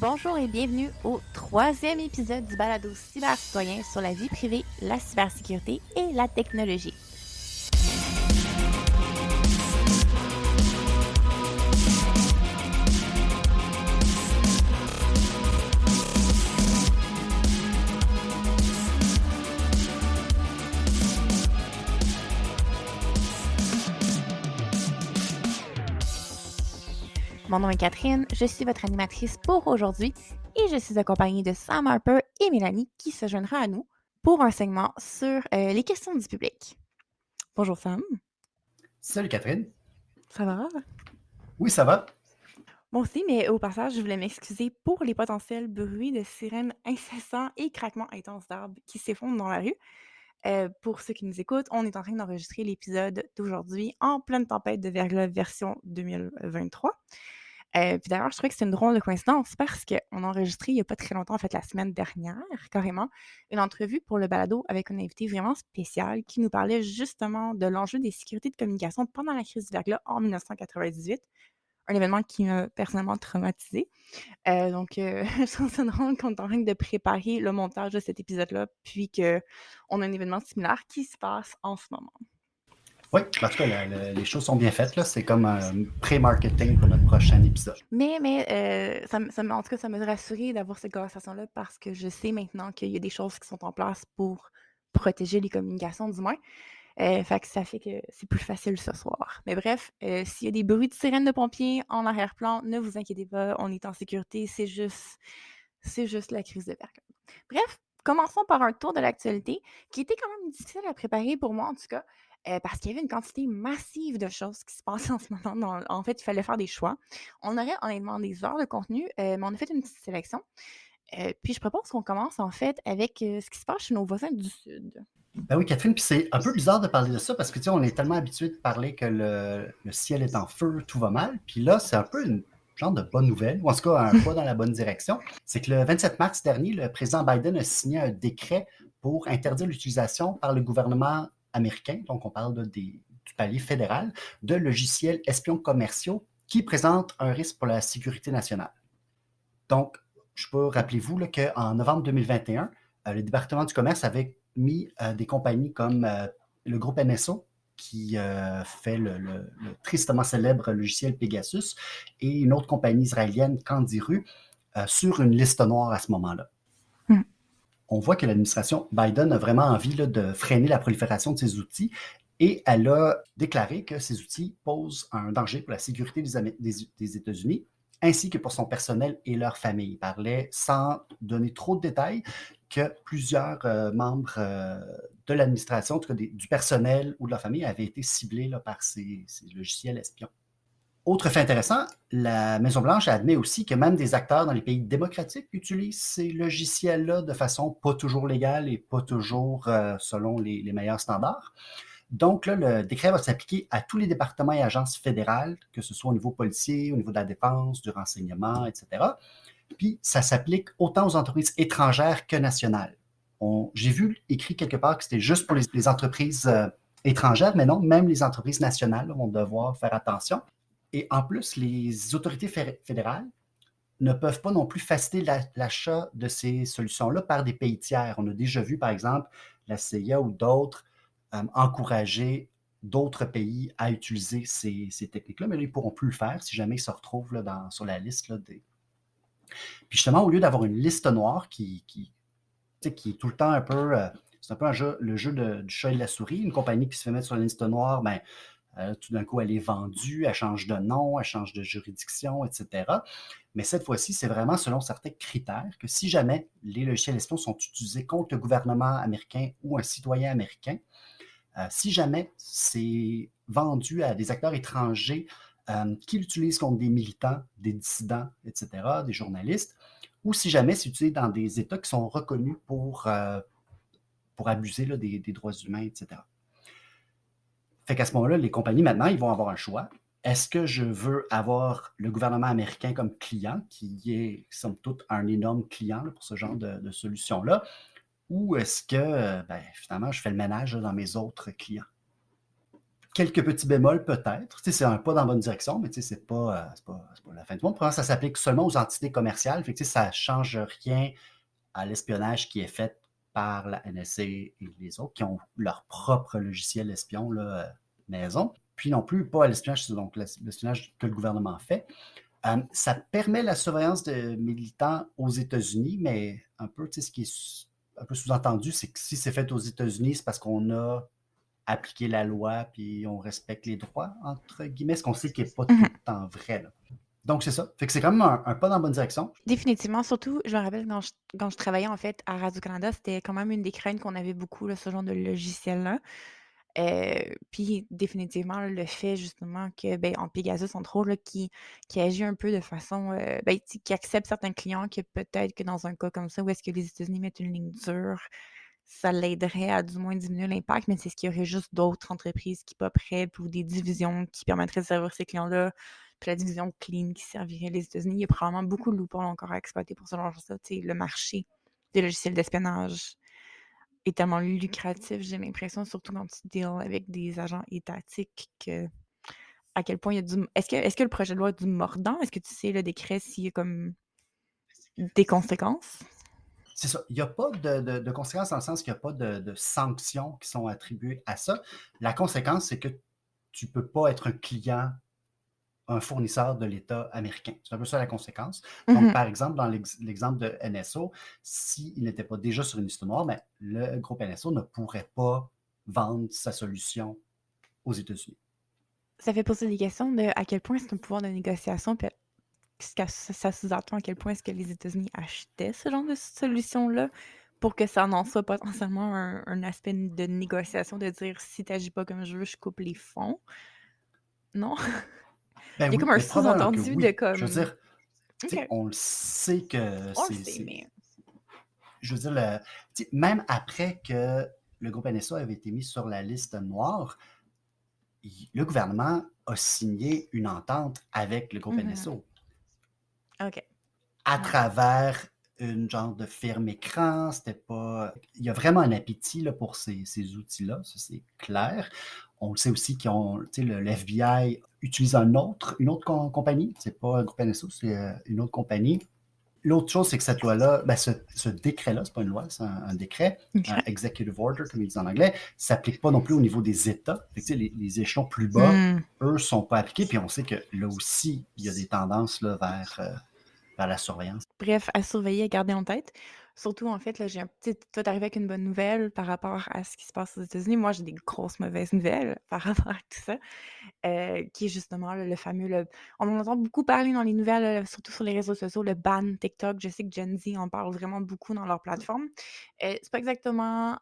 Bonjour et bienvenue au troisième épisode du balado cyber-citoyen sur la vie privée, la cybersécurité et la technologie. Mon nom est Catherine, je suis votre animatrice pour aujourd'hui et je suis accompagnée de Sam Harper et Mélanie qui se joindra à nous pour un segment sur euh, les questions du public. Bonjour Sam, Salut Catherine. ça va? Oui, ça va. Moi aussi, mais au passage, je voulais m'excuser pour les potentiels bruits de sirènes incessants et craquements intenses d'arbres qui s'effondrent dans la rue. Euh, pour ceux qui nous écoutent, on est en train d'enregistrer l'épisode d'aujourd'hui en pleine tempête de verglas version 2023. Euh, puis d'ailleurs, je trouvais que c'est une drôle de coïncidence parce qu'on a enregistré il n'y a pas très longtemps, en fait, la semaine dernière, carrément, une entrevue pour le balado avec un invité vraiment spécial qui nous parlait justement de l'enjeu des sécurités de communication pendant la crise du verglas en 1998 un événement qui m'a personnellement traumatisé. Euh, donc, euh, je trouve drôle qu'on est en train de préparer le montage de cet épisode-là, puis qu'on a un événement similaire qui se passe en ce moment. Oui, en tout cas, les choses sont bien faites. C'est comme un pré-marketing pour notre prochain épisode. Mais, mais euh, me- me- en tout cas, ça m'a rassuré d'avoir cette conversation-là parce que je sais maintenant qu'il y a des choses qui sont en place pour protéger les communications, du moins. Euh, fait que ça fait que c'est plus facile ce soir. Mais bref, euh, s'il y a des bruits de sirène de pompiers en arrière-plan, ne vous inquiétez pas, on est en sécurité, c'est juste, juste la crise de verglas. Bref, commençons par un tour de l'actualité qui était quand même difficile à préparer pour moi en tout cas, euh, parce qu'il y avait une quantité massive de choses qui se passaient en ce moment. dans- en fait, il fallait faire des choix. On aurait honnêtement des heures de contenu, euh, mais on a fait une petite sélection. Euh, puis je propose qu'on commence en fait avec ce qui se passe chez nos voisins du Sud. Ben oui, Catherine, puis c'est un peu bizarre de parler de ça parce que tu sais, on est tellement habitué de parler que le, le ciel est en feu, tout va mal. Puis là, c'est un peu une genre de bonne nouvelle, ou en tout cas un pas dans la bonne direction. C'est que le 27 mars dernier, le président Biden a signé un décret pour interdire l'utilisation par le gouvernement donc on parle du palier fédéral, de logiciels espions commerciaux qui présentent un risque pour la sécurité nationale. Donc, je peux rappelez-vous là, qu'en novembre 2021, euh, le département du commerce avait mis euh, des compagnies comme euh, le groupe NSO, qui fait le, le- tristement célèbre logiciel Pegasus, et une autre compagnie israélienne, Candiru, sur une liste noire à ce moment-là. On voit que l'administration Biden a vraiment envie de freiner la prolifération de ces outils et elle a déclaré que ces outils posent un danger pour la sécurité des, États-Unis ainsi que pour son personnel et leur famille. Il parlait, sans donner trop de détails, que plusieurs euh, membres euh, de l'administration, en tout cas du personnel ou de leur famille, avaient été ciblés par ces, ces logiciels espions. Autre fait intéressant, la Maison-Blanche admet aussi que même des acteurs dans les pays démocratiques utilisent ces logiciels-là de façon pas toujours légale et pas toujours euh, selon les, meilleurs standards. Donc, là, le décret va s'appliquer à tous les départements et agences fédérales, que ce soit au niveau policier, au niveau de la défense, du renseignement, etc. Puis, ça s'applique autant aux entreprises étrangères que nationales. On- J'ai vu écrit quelque part que c'était juste pour les, entreprises euh, étrangères, mais non, même les entreprises nationales vont devoir faire attention. Et en plus, les autorités fé- fédérales ne peuvent pas non plus faciliter la- l'achat de ces solutions-là par des pays tiers. On a déjà vu, par exemple, la CIA ou d'autres euh, encourager d'autres pays à utiliser ces, techniques-là, mais là, ils ne pourront plus le faire si jamais ils se retrouvent là, sur la liste des. Puis justement, au lieu d'avoir une liste noire qui, est tout le temps un peu. euh, c'est un peu le jeu du chat et de la souris. Une compagnie qui se fait mettre sur la liste noire, ben, euh, tout d'un coup, elle est vendue, elle change de nom, elle change de juridiction, etc. Mais cette fois-ci, c'est vraiment selon certains critères que si jamais les logiciels espions sont utilisés contre le gouvernement américain ou un citoyen américain, euh, si jamais c'est vendu à des acteurs étrangers euh, qui l'utilisent contre des militants, des dissidents, etc., des journalistes, ou si jamais c'est utilisé dans des États qui sont reconnus pour, abuser des, droits humains, etc. Fait qu'à ce moment-là, les compagnies, maintenant, ils vont avoir un choix. Est-ce que je veux avoir le gouvernement américain comme client, qui est, somme toute, un énorme client pour ce genre de, solution-là, ou est-ce que, ben, finalement, je fais le ménage dans mes autres clients? Quelques petits bémols peut-être. c'est un pas dans la bonne direction, mais ce n'est pas, pas, pas, la fin du monde. Pour ça s'applique seulement aux entités commerciales. Fait que, ça ne change rien à l'espionnage qui est fait par la NSA et les autres qui ont leur propre logiciel espion là, maison puis non plus pas à l'espionnage, donc l'espionnage que le gouvernement fait. Euh, ça permet la surveillance de militants aux États-Unis, mais un peu, ce qui est un peu sous-entendu, c'est que si c'est fait aux États-Unis, c'est parce qu'on a appliqué la loi puis on respecte les droits, entre guillemets, ce qu'on sait qu'il n'est pas tout le temps vrai. Donc, c'est ça. Fait que c'est quand même un, pas dans la bonne direction. Définitivement. Surtout, je me rappelle quand je, quand je travaillais en fait à Radio-Canada, c'était quand même une des craintes qu'on avait beaucoup, ce genre de logiciel-là. Euh, puis définitivement, le fait justement que, ben, en Pegasus, entre autres, qui, qui agit un peu de façon, euh, ben, qui accepte certains clients, que peut-être que dans un cas comme ça, où est-ce que les États-Unis mettent une ligne dure, ça l'aiderait à du moins diminuer l'impact, mais c'est ce qu'il y aurait juste d'autres entreprises qui poperaient, ou des divisions qui permettraient de servir ces clients-là, puis la division clean qui servirait les États-Unis. Il y a probablement beaucoup de loopholes encore à exploiter pour ce genre de ça. Le marché des logiciels d'espionnage est tellement lucratif, j'ai l'impression, surtout quand tu deals avec des agents étatiques, que à quel point il y a du. Est-ce que, est que le projet de loi est du mordant? Est-ce que tu sais le décret s'il y a comme des conséquences? C'est ça. Il n'y a pas de, conséquences dans le sens qu'il n'y a pas de, sanctions qui sont attribuées à ça. La conséquence, c'est que tu ne peux pas être un client un fournisseur de l'État américain. C'est un peu ça la conséquence. Donc, mm-hmm. par exemple, dans l'exemple de NSO, s'il n'était pas déjà sur une liste noire, mais le groupe NSO ne pourrait pas vendre sa solution aux États-Unis. Ça fait poser des questions de à quel point c'est un pouvoir de négociation, puis ça sous-entend à quel point est-ce que les États-Unis achetaient ce genre de solution-là pour que ça n'en soit potentiellement un, un, aspect de négociation, de dire si tu n'agis pas comme je veux, je coupe les fonds? Non? Ben Il y a comme un sous-entendu de comme. Je veux dire, on le sait que c'est. Je veux dire, même après que le groupe NSA avait été mis sur la liste noire, le gouvernement a signé une entente avec le groupe NSO. Mm-hmm. OK. À travers une genre de firme écran, c'était pas. Il y a vraiment un appétit là, pour ces, ces outils-là, ça c'est clair. On le sait aussi qu'ils ont, le, FBI utilise un autre, une autre compagnie. C'est pas un groupe NSO, c'est euh, une autre compagnie. L'autre chose, c'est que cette loi-là, ben, ce, décret-là, c'est pas une loi, c'est un, décret, un executive order, comme ils disent en anglais, s'applique pas non plus au niveau des États. les, les, échelons plus bas, hmm. eux, sont pas appliqués. Puis on sait que là aussi, il y a des tendances là, vers, euh, vers la surveillance. Bref, à surveiller, à garder en tête. Surtout, en fait, là, j'ai un petit. Toi, t'arrives avec une bonne nouvelle par rapport à ce qui se passe aux États-Unis. Moi, j'ai des grosses mauvaises nouvelles par rapport à tout ça, euh, qui est justement le fameux. On en entend beaucoup parler dans les nouvelles, surtout sur les réseaux sociaux, le ban TikTok. Je sais que Gen Z en parle vraiment beaucoup dans leur plateforme. Euh, c'est pas exactement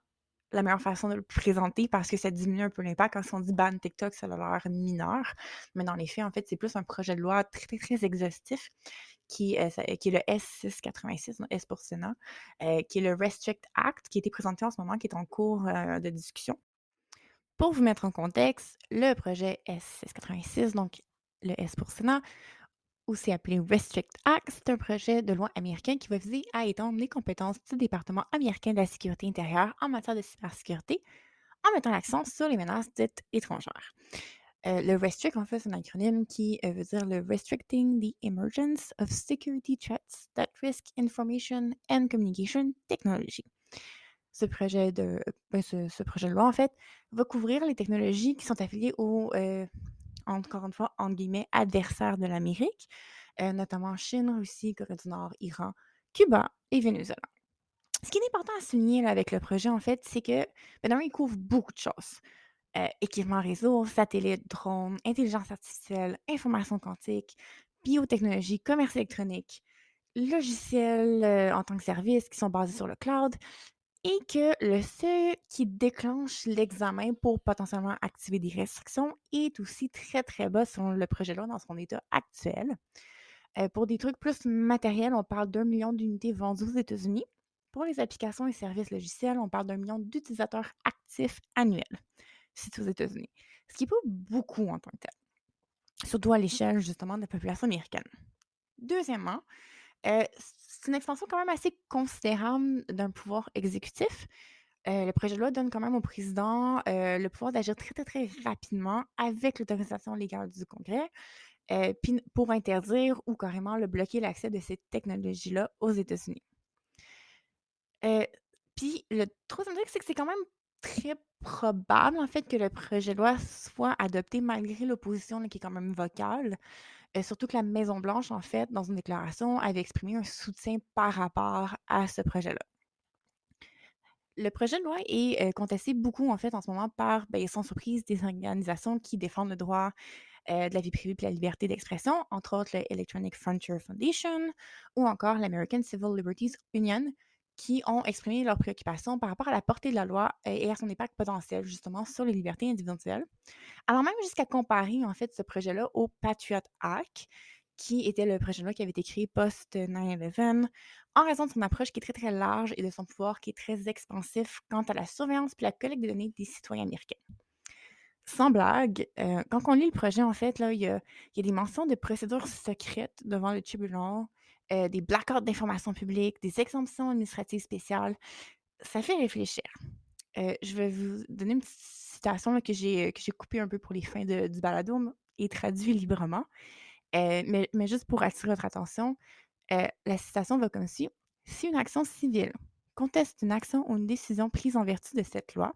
la meilleure façon de le présenter parce que ça diminue un peu l'impact. Quand on dit ban TikTok, ça a l'air mineur. Mais dans les faits, en fait, c'est plus un projet de loi très, très, exhaustif qui, est le S686, S pour Sénat, qui est le Restrict Act, qui a été présenté en ce moment, qui est en cours de discussion. Pour vous mettre en contexte, le projet S686, donc le S pour Sénat, aussi appelé Restrict Act, c'est un projet de loi américain qui va viser à étendre les compétences du département américain de la sécurité intérieure en matière de cybersécurité en mettant l'accent sur les menaces dites étrangères. Euh, le RESTRICT, en fait, c'est un acronyme qui euh, veut dire le Restricting the Emergence of Security Threats that Risk Information and Communication Technology. Ce projet de, ben, ce, projet de loi, en fait, va couvrir les technologies qui sont affiliées aux, euh, encore une fois, entre guillemets, adversaires de l'Amérique, notamment Chine, Russie, Corée du Nord, Iran, Cuba et Venezuela. Ce qui est important à souligner avec le projet, en fait, c'est que, ben, il couvre beaucoup de choses. Euh, équipement réseau, satellites, drones, intelligence artificielle, information quantique, biotechnologie, commerce électronique, logiciels euh, en tant que service qui sont basés sur le cloud, et que le seuil qui déclenche l'examen pour potentiellement activer des restrictions est aussi très, très bas selon le projet de loi dans son état actuel. Euh, pour des trucs plus matériels, on parle d'un million d'unités vendues aux États-Unis. Pour les applications et services logiciels, on parle d'un million d'utilisateurs actifs annuels, c'est aux États-Unis. Ce qui n'est pas beaucoup en tant que tel, surtout à l'échelle justement de la population américaine. Deuxièmement, euh, c'est une extension quand même assez considérable d'un pouvoir exécutif. Euh, le projet de loi donne quand même au président euh, le pouvoir d'agir très, très, très rapidement avec l'autorisation légale du Congrès pour interdire ou carrément le bloquer l'accès de ces technologies-là aux États-Unis. Puis le troisième truc, c'est que c'est quand même très probable, en fait, que le projet de loi soit adopté malgré l'opposition qui est quand même vocale. Surtout que la Maison-Blanche, en fait, dans une déclaration, avait exprimé un soutien par rapport à ce projet-là. Le projet de loi est contesté beaucoup, en fait, en ce moment par, ben, sans surprise, des organisations qui défendent le droit de la vie privée et la liberté d'expression, entre autres le Electronic Frontier Foundation ou encore l'American Civil Liberties Union, qui ont exprimé leurs préoccupations par rapport à la portée de la loi et à son impact potentiel justement sur les libertés individuelles. Alors même jusqu'à comparer en fait ce projet-là au Patriot Act, qui était le projet de loi qui avait été créé post-9-11, en raison de son approche qui est très très large et de son pouvoir qui est très expansif quant à la surveillance et la collecte de données des citoyens américains. Sans blague, euh, quand on lit le projet, en fait, il y a des mentions de procédures secrètes devant le tribunal, euh, des blackouts d'informations publiques, des exemptions administratives spéciales. Ça fait réfléchir. Euh, je vais vous donner une petite citation que j'ai coupée un peu pour les fins du balado et traduit librement. mais, mais, juste pour attirer votre attention, la citation va comme suit. Si une action civile conteste une action ou une décision prise en vertu de cette loi,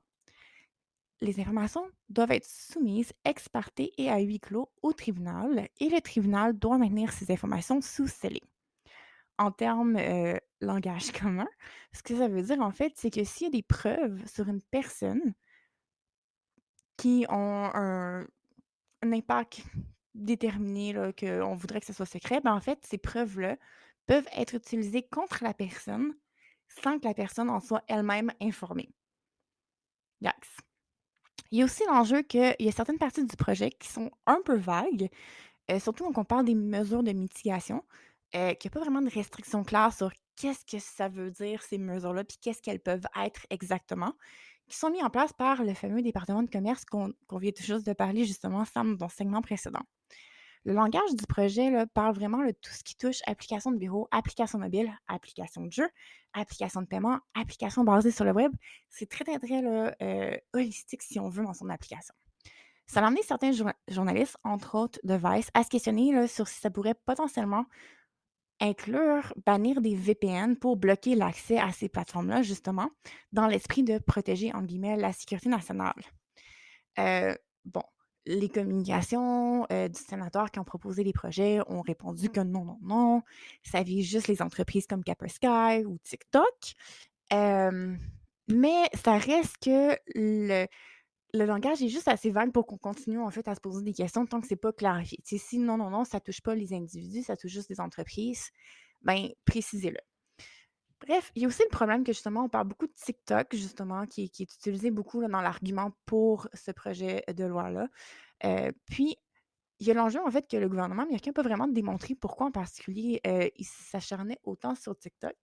les informations doivent être soumises ex parte et à huis clos au tribunal et le tribunal doit maintenir ces informations sous scellé. En termes euh, langage commun, ce que ça veut dire en fait, c'est que s'il y a des preuves sur une personne qui ont un, impact déterminé, qu'on voudrait que ce soit secret, ben en fait, ces preuves-là peuvent être utilisées contre la personne sans que la personne en soit elle-même informée. Yikes. Il y a aussi l'enjeu qu'il y a certaines parties du projet qui sont un peu vagues, surtout quand on parle des mesures de mitigation, euh, qu'il n'y a pas vraiment de restrictions claires sur qu'est-ce que ça veut dire, ces mesures-là, puis qu'est-ce qu'elles peuvent être exactement, qui sont mises en place par le fameux département de commerce qu'on vient juste de parler justement, dans le segment précédent. Le langage du projet parle vraiment de tout ce qui touche application de bureau, application mobile, application de jeu, application de paiement, application basée sur le web. C'est très, très, très euh, holistique, si on veut, dans son application. Ça a amené certains journalistes, entre autres de Vice, à se questionner sur si ça pourrait potentiellement inclure, bannir des VPN pour bloquer l'accès à ces plateformes-là, justement, dans l'esprit de protéger, en guillemets, la sécurité nationale. Euh, bon, les communications euh, du sénateur qui ont proposé les projets ont répondu que non, non, non, ça vise juste les entreprises comme Sky ou TikTok. mais ça reste que le, langage est juste assez vague pour qu'on continue en fait à se poser des questions tant que c'est pas clarifié. si non, non, non, ça touche pas les individus, ça touche juste les entreprises, ben précisez-le. Bref, il y a aussi le problème que justement, on parle beaucoup de TikTok, justement, qui, est utilisé beaucoup dans l'argument pour ce projet de loi-là. Euh, puis, il y a l'enjeu, en fait, que le gouvernement américain peut vraiment démontrer pourquoi, en particulier, euh, il s'acharnait autant sur TikTok.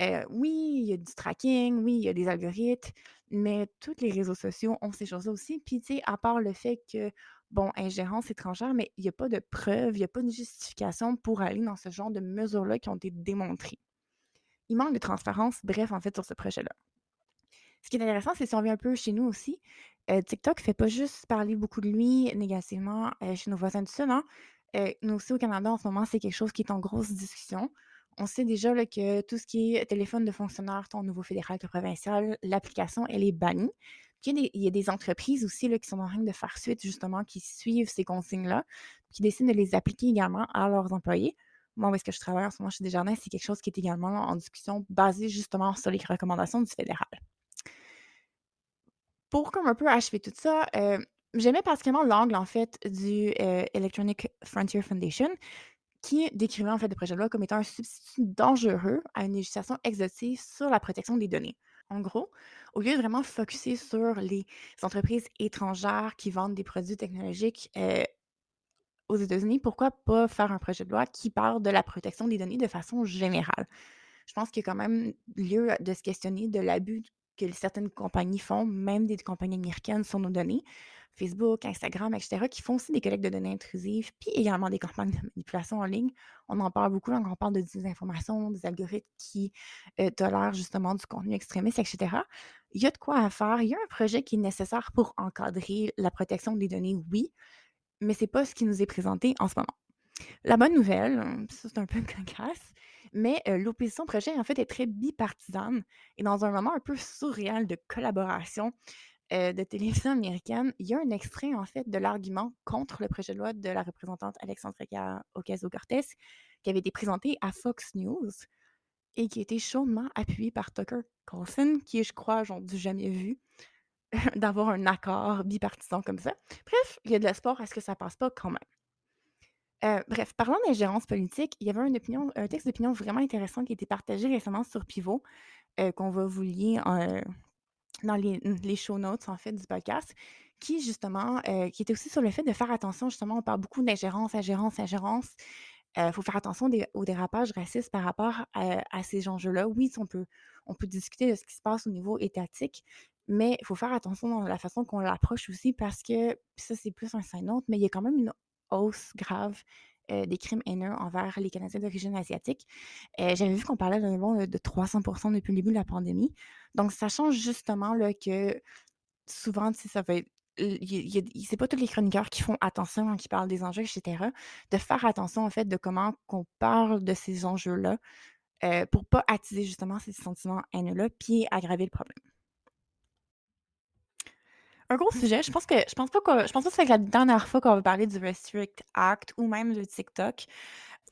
Euh, oui, il y a du tracking, oui, il y a des algorithmes, mais tous les réseaux sociaux ont ces choses-là aussi. Puis, tu sais, à part le fait que, bon, ingérence étrangère, mais il n'y a pas de preuve, il n'y a pas de justification pour aller dans ce genre de mesures-là qui ont été démontrées il manque de transparence, bref, en fait, sur ce projet-là. Ce qui est intéressant, c'est si on vient un peu chez nous aussi, euh, TikTok ne fait pas juste parler beaucoup de lui négativement euh, chez nos voisins du Sud. Hein. Euh, nous aussi, au Canada, en ce moment, c'est quelque chose qui est en grosse discussion. On sait déjà que tout ce qui est téléphone de fonctionnaire, ton nouveau fédéral, ton provincial, l'application, elle est bannie. Il y, a des, entreprises aussi qui sont en train de faire suite, justement, qui suivent ces consignes-là, qui décident de les appliquer également à leurs employés moi, où est-ce que je travaille en ce moment chez Desjardins, c'est quelque chose qui est également en discussion basé justement sur les recommandations du fédéral. Pour comme un peu achever tout ça, euh, j'aimais particulièrement l'angle en fait du euh, Electronic Frontier Foundation qui décrivait en fait le projet de loi comme étant un substitut dangereux à une législation exhaustive sur la protection des données. En gros, au lieu de vraiment focuser sur les entreprises étrangères qui vendent des produits technologiques euh, aux États-Unis, pourquoi pas faire un projet de loi qui parle de la protection des données de façon générale? Je pense qu'il y a quand même lieu de se questionner de l'abus que certaines compagnies font, même des compagnies américaines, sur nos données. Facebook, Instagram, etc., qui font aussi des collectes de données intrusives, puis également des campagnes de manipulation en ligne. On en parle beaucoup quand on parle de désinformation, des algorithmes qui euh, tolèrent justement du contenu extrémiste, etc. Il y a de quoi à faire. Il y a un projet qui est nécessaire pour encadrer la protection des données, oui, mais ce n'est pas ce qui nous est présenté en ce moment. La bonne nouvelle, ça c'est un peu cocasse, mais euh, l'opposition projet, en fait, est très bipartisane et dans un moment un peu surréal de collaboration de télévision américaine, il y a un extrait, en fait, de l'argument contre le projet de loi de la représentante Alexandria Ocasio-Cortez qui avait été présenté à Fox News et qui a été chaudement appuyé par Tucker Carlson, qui je crois, genre, du jamais vu d'avoir un accord bipartisan comme ça. Bref, il y a de l'espoir à ce que ça passe pas quand même. Euh, bref, parlant d'ingérence politique, il y avait un texte d'opinion vraiment intéressant qui a été partagé récemment sur Pivot, euh, qu'on va vous lier dans les, show notes en fait du podcast, qui justement, euh, qui était aussi sur le fait de faire attention, justement, on parle beaucoup d'ingérence, ingérence, ingérence. Il faut faire attention des, au dérapage raciste par rapport à, ces enjeux-là. Oui, on peut, on peut discuter de ce qui se passe au niveau étatique, mais il faut faire attention dans la façon qu'on l'approche aussi parce que, ça c'est plus un note, mais il y a quand même une hausse grave des crimes haineux envers les Canadiens d'origine asiatique. J'avais vu qu'on parlait d'un bon de 300% depuis le début de la pandémie. Donc, ça change justement là, que souvent, ça va être c'est pas tous les chroniqueurs qui font attention quand ils parlent des enjeux, etc. De faire attention, en fait, de comment qu'on parle de ces enjeux-là euh, pour pas attiser justement ces sentiments haineux-là, puis aggraver le problème un gros sujet. Je pense que je pense pas que je pense pas que c'est la dernière fois qu'on va parler du Restrict Act ou même de TikTok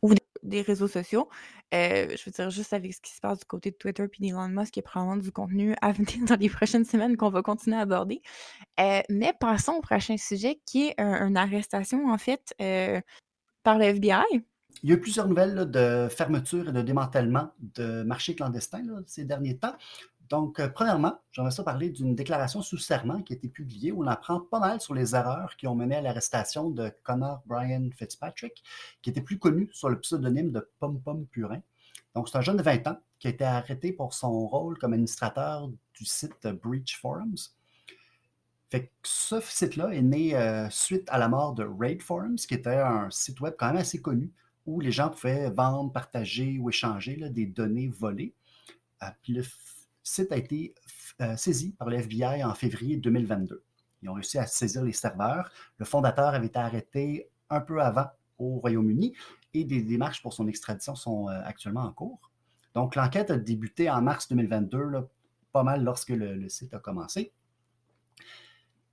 ou des réseaux sociaux. Euh, je veux dire, juste avec ce qui se passe du côté de Twitter puis d'Elon Musk, y a probablement du contenu à venir dans les prochaines semaines qu'on va continuer à aborder. Euh, mais passons au prochain sujet qui est une arrestation, en fait, euh, par le FBI. Il y a eu plusieurs nouvelles de fermeture et de démantèlement de marchés clandestins ces derniers temps. Donc, euh, premièrement, j'aimerais ça parler d'une déclaration sous serment qui a été publiée où on apprend pas mal sur les erreurs qui ont mené à l'arrestation de Connor Brian Fitzpatrick, qui était plus connu sous le pseudonyme de Pom Pom Purin. Donc, c'est un jeune de 20 ans qui a été arrêté pour son rôle comme administrateur du site Breach Forums. Fait ce site-là est né euh, suite à la mort de Raid Forums, qui était un site web quand même assez connu où les gens pouvaient vendre, partager ou échanger des données volées. Euh, site a été euh, saisi par le FBI en février 2022. Ils ont réussi à saisir les serveurs. Le fondateur avait été arrêté un peu avant au Royaume-Uni et des démarches pour son extradition sont euh, actuellement en cours. Donc, l'enquête a débuté en mars 2022, pas mal lorsque le, site a commencé.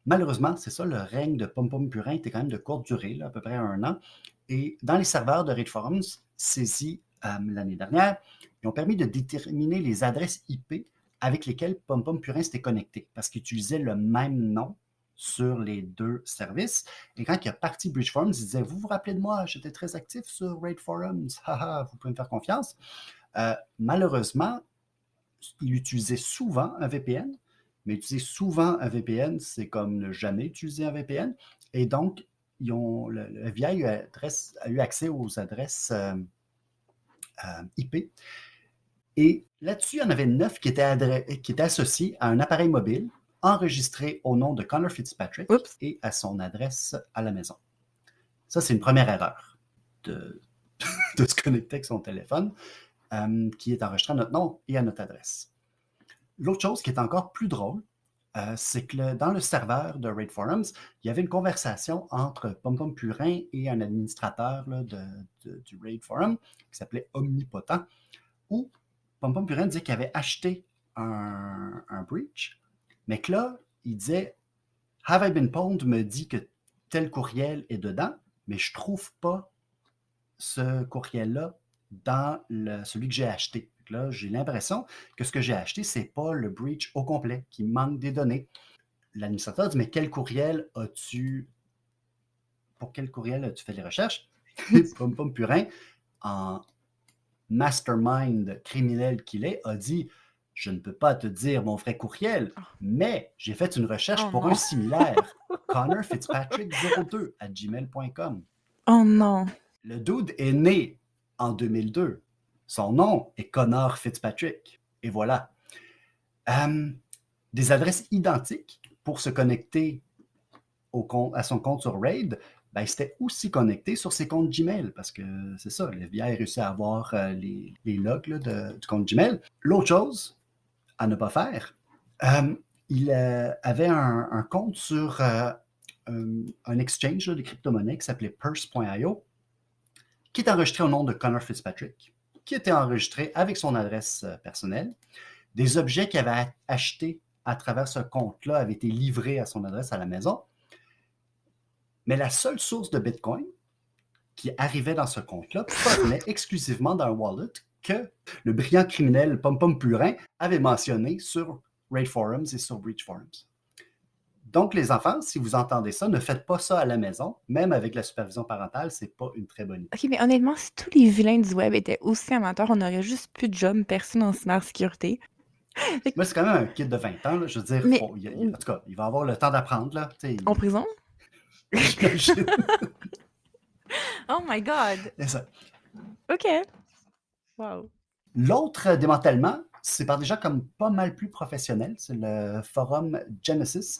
Malheureusement, c'est ça, le règne de Pom Pom Purin était quand même de courte durée, à peu près un an. Et dans les serveurs de Forums saisis euh, l'année dernière, ils ont permis de déterminer les adresses IP avec lesquels PomPom Purin s'était connecté parce qu'il utilisait le même nom sur les deux services. Et quand il a parti Bridge Forums, il disait Vous vous rappelez de moi, j'étais très actif sur Raid Forums, vous pouvez me faire confiance. Euh, malheureusement, il utilisait souvent un VPN, mais utiliser souvent un VPN, c'est comme ne jamais utiliser un VPN. Et donc, le, FBI a, eu accès aux adresses euh, euh, IP et là-dessus, il y en avait neuf qui étaient, qui étaient associés à un appareil mobile enregistré au nom de Connor Fitzpatrick et à son adresse à la maison. Ça, c'est une première erreur de, de, se connecter avec son téléphone euh, qui est enregistré à notre nom et à notre adresse. L'autre chose qui est encore plus drôle, euh, c'est que dans le serveur de Raid Forums, il y avait une conversation entre PomPom Purin et un administrateur du Raid Forum qui s'appelait Omnipotent, où Pom Purin disait qu'il avait acheté un, breach, mais que là, il disait Have I been pwned me dit que tel courriel est dedans, mais je ne trouve pas ce courriel-là dans celui que j'ai acheté. Là, j'ai l'impression que ce que j'ai acheté, ce n'est pas le breach au complet, qui manque des données. L'administrateur dit Mais quel courriel as-tu Pour quel courriel as-tu fait les recherches? Pom Pom Purin, en mastermind criminel qu'il est, a dit Je ne peux pas te dire mon vrai courriel, Oh. mais j'ai fait une recherche Oh pour non. un similaire. Connor Fitzpatrick 02 à gmail.com. Oh non. Le dude est né en 2002. Son nom est Connor Fitzpatrick. Et voilà. Euh, des adresses identiques pour se connecter au compte- à son compte sur Raid, ben, il s'était aussi connecté sur ses comptes Gmail parce que c'est ça, le FBI a réussi à avoir euh, les, les logs de- du compte Gmail. L'autre chose à ne pas faire, euh, il euh, avait un, compte sur un, exchange de crypto-monnaies qui s'appelait Purse.io qui est enregistré au nom de Connor Fitzpatrick, qui était enregistré avec son adresse personnelle. Des objets qu'il avait achetés à travers ce compte-là avaient été livrés à son adresse à la maison. Mais la seule source de Bitcoin qui arrivait dans ce compte-là provenait exclusivement d'un wallet que le brillant criminel Pom Pom Purin avait mentionné sur Raid Forums et sur Breach Forums. Donc, les enfants, si vous entendez ça, ne faites pas ça à la maison. Même avec la supervision parentale, c'est pas une très bonne idée. Ok, mais honnêtement, si tous les vilains du web étaient aussi amateurs, on aurait juste plus de job, personne en cybersécurité. Moi, c'est quand même un kid de 20 ans. là. Je veux dire, Mais- faut- il en tout cas, il va avoir le temps d'apprendre. En prison? Oh my god! C'est ça. Ok. Wow. L'autre démantèlement, c'est par des gens comme pas mal plus professionnels. C'est le forum Genesis.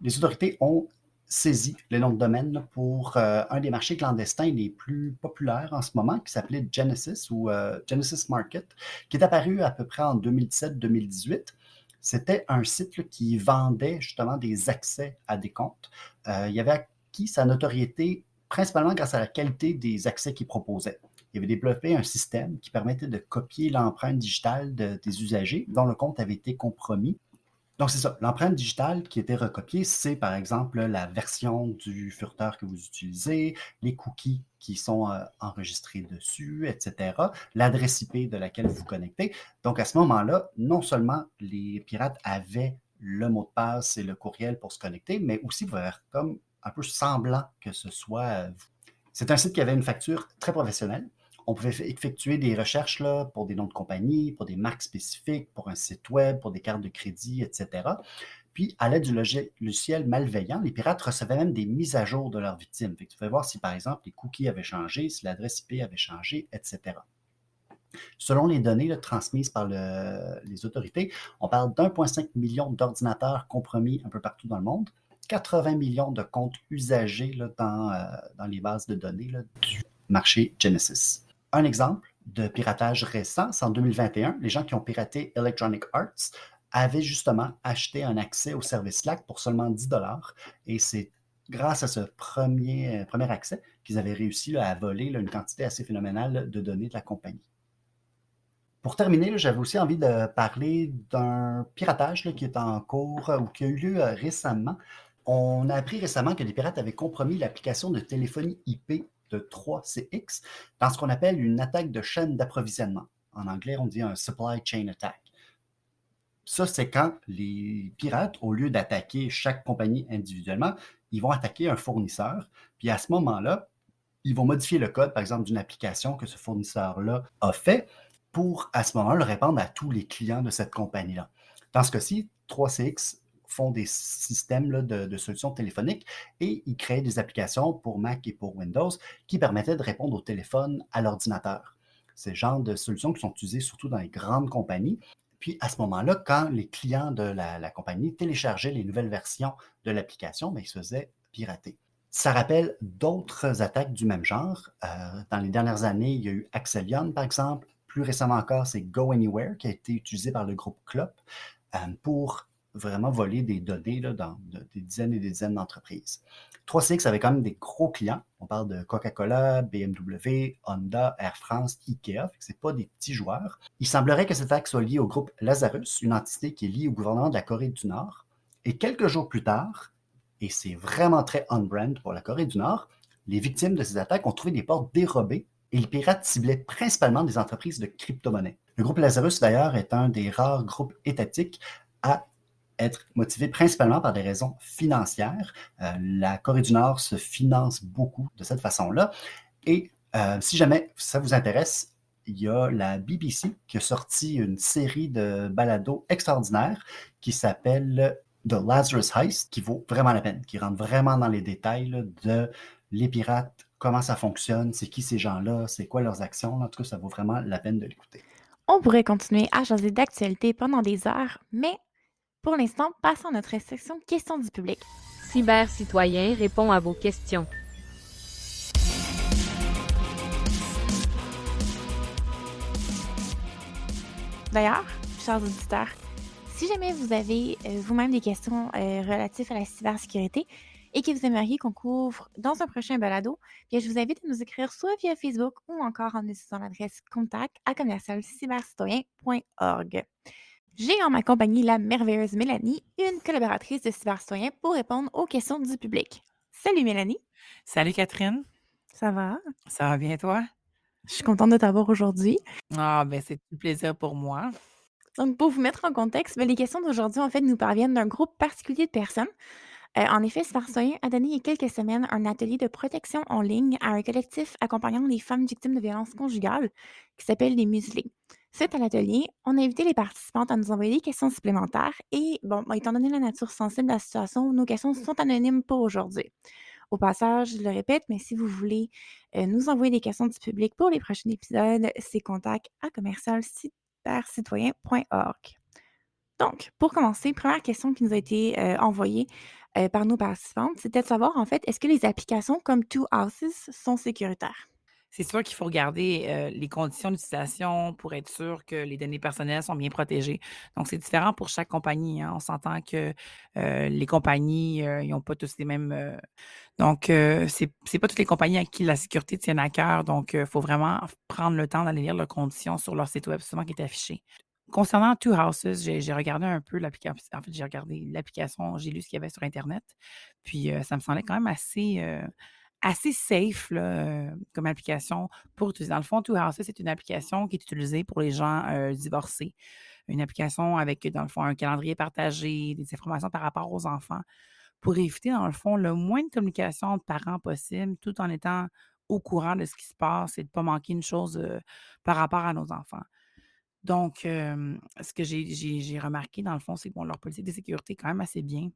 Les autorités ont saisi le nom de domaine pour euh, un des marchés clandestins les plus populaires en ce moment, qui s'appelait Genesis ou euh, Genesis Market, qui est apparu à peu près en 2017-2018. C'était un site là, qui vendait justement des accès à des comptes. Euh, il avait sa notoriété principalement grâce à la qualité des accès qu'il proposait il avait développé un système qui permettait de copier l'empreinte digitale de- des usagers dont le compte avait été compromis. Donc, c'est ça. L'empreinte digitale qui était recopiée, c'est par exemple la version du furteur que vous utilisez, les cookies qui sont euh, enregistrés dessus, etc., l'adresse IP de laquelle vous connectez. Donc, à ce moment-là, non seulement les pirates avaient le mot de passe et le courriel pour se connecter, mais aussi comme un peu semblant que ce soit euh, vous. C'est un site qui avait une facture très professionnelle. On pouvait effectuer des recherches là, pour des noms de compagnie, pour des marques spécifiques, pour un site web, pour des cartes de crédit, etc. Puis, à l'aide du logi- logiciel malveillant, les pirates recevaient même des mises à jour de leurs victimes. Fait que tu pouvais voir si, par exemple, les cookies avaient changé, si l'adresse IP avait changé, etc. Selon les données transmises par le- les autorités, on parle d'1,5 million d'ordinateurs compromis un peu partout dans le monde, 80 millions de comptes usagés là, dans, euh, dans les bases de données du marché Genesis. Un exemple de piratage récent, c'est en 2021, les gens qui ont piraté Electronic Arts avaient justement acheté un accès au service Slack pour seulement 10 dollars et c'est grâce à ce premier, euh, premier accès qu'ils avaient réussi à voler une quantité assez phénoménale de données de la compagnie. Pour terminer, j'avais aussi envie de parler d'un piratage qui est en cours euh, ou qui a eu lieu récemment. On a appris récemment que des pirates avaient compromis l'application de téléphonie IP de 3CX dans ce qu'on appelle une attaque de chaîne d'approvisionnement. En anglais, on dit un supply chain attack. Ça, c'est quand les pirates, au lieu d'attaquer chaque compagnie individuellement, ils vont attaquer un fournisseur. Puis à ce moment-là, ils vont modifier le code, par exemple, d'une application que ce fournisseur-là a fait pour, à ce moment-là, le répandre à tous les clients de cette compagnie-là. Dans ce cas-ci, 3CX font des systèmes de, solutions téléphoniques et ils créent des applications pour Mac et pour Windows qui permettaient de répondre au téléphone à l'ordinateur. C'est le genre de solutions qui sont utilisées surtout dans les grandes compagnies. Puis à ce moment-là, quand les clients de la, la compagnie téléchargeaient les nouvelles versions de l'application, ben, ils se faisaient pirater. Ça rappelle d'autres attaques du même genre. Euh, dans les dernières années, il y a eu Axelion, par exemple. Plus récemment encore, c'est Go Anywhere qui a été utilisé par le groupe Clop euh, pour vraiment voler des données là, dans de- des dizaines et des dizaines d'entreprises. 3CX avait quand même des gros clients. On parle de Coca-Cola, BMW, Honda, Air France, Ikea. Ce pas des petits joueurs. Il semblerait que cette attaque soit liée au groupe Lazarus, une entité qui est liée au gouvernement de la Corée du Nord. Et quelques jours plus tard, et c'est vraiment très on-brand pour la Corée du Nord, les victimes de ces attaques ont trouvé des portes dérobées et les pirates ciblaient principalement des entreprises de crypto-monnaies. Le groupe Lazarus, d'ailleurs, est un des rares groupes étatiques à être motivé principalement par des raisons financières. Euh, la Corée du Nord se finance beaucoup de cette façon-là. Et euh, si jamais ça vous intéresse, il y a la BBC qui a sorti une série de balados extraordinaires qui s'appelle The Lazarus Heist, qui vaut vraiment la peine, qui rentre vraiment dans les détails de les pirates, comment ça fonctionne, c'est qui ces gens-là, c'est quoi leurs actions. En tout cas, ça vaut vraiment la peine de l'écouter. On pourrait continuer à changer d'actualité pendant des heures, mais pour l'instant, passons à notre section questions du public. Cyber Citoyen répond à vos questions. D'ailleurs, chers auditeurs, si jamais vous avez euh, vous-même des questions euh, relatives à la cybersécurité et que vous aimeriez qu'on couvre dans un prochain balado, bien, je vous invite à nous écrire soit via Facebook ou encore en utilisant l'adresse contact à commercialcybercitoyen.org. J'ai en ma compagnie la merveilleuse Mélanie, une collaboratrice de Cybercitoyen, pour répondre aux questions du public. Salut Mélanie. Salut Catherine. Ça va? Ça va bien toi? Je suis contente de t'avoir aujourd'hui. Ah, ben c'est un plaisir pour moi. Donc, pour vous mettre en contexte, ben, les questions d'aujourd'hui, en fait, nous parviennent d'un groupe particulier de personnes. Euh, en effet, Cybercitoyen a donné il y a quelques semaines un atelier de protection en ligne à un collectif accompagnant les femmes victimes de violences conjugales qui s'appelle les Muselés. Suite à l'atelier, on a invité les participantes à nous envoyer des questions supplémentaires et, bon, étant donné la nature sensible de la situation, nos questions sont anonymes pour aujourd'hui. Au passage, je le répète, mais si vous voulez euh, nous envoyer des questions du public pour les prochains épisodes, c'est contact à commercialcybercitoyen.org. Donc, pour commencer, première question qui nous a été euh, envoyée euh, par nos participantes, c'était de savoir, en fait, est-ce que les applications comme Two Houses sont sécuritaires? C'est sûr qu'il faut regarder les conditions d'utilisation pour être sûr que les données personnelles sont bien protégées. Donc, c'est différent pour chaque compagnie. Hein. On s'entend que les compagnies, n'ont pas tous les mêmes. donc, c'est n'est pas toutes les compagnies à qui la sécurité tient à cœur. Donc, il faut vraiment prendre le temps d'aller lire leurs conditions sur leur site web, souvent qui est affiché. Concernant Two Houses, j'ai regardé un peu l'application. En fait, j'ai regardé l'application, j'ai lu ce qu'il y avait sur Internet. Puis, ça me semblait quand même assez assez safe comme application pour utiliser. Dans le fond, Two Houses, c'est une application qui est utilisée pour les gens divorcés. Une application avec, dans le fond, un calendrier partagé, des informations par rapport aux enfants, pour éviter, dans le fond, le moins de communication entre parents possible, tout en étant au courant de ce qui se passe et de ne pas manquer une chose par rapport à nos enfants. Donc, ce que j'ai remarqué, dans le fond, c'est que leur politique de sécurité est quand même assez bien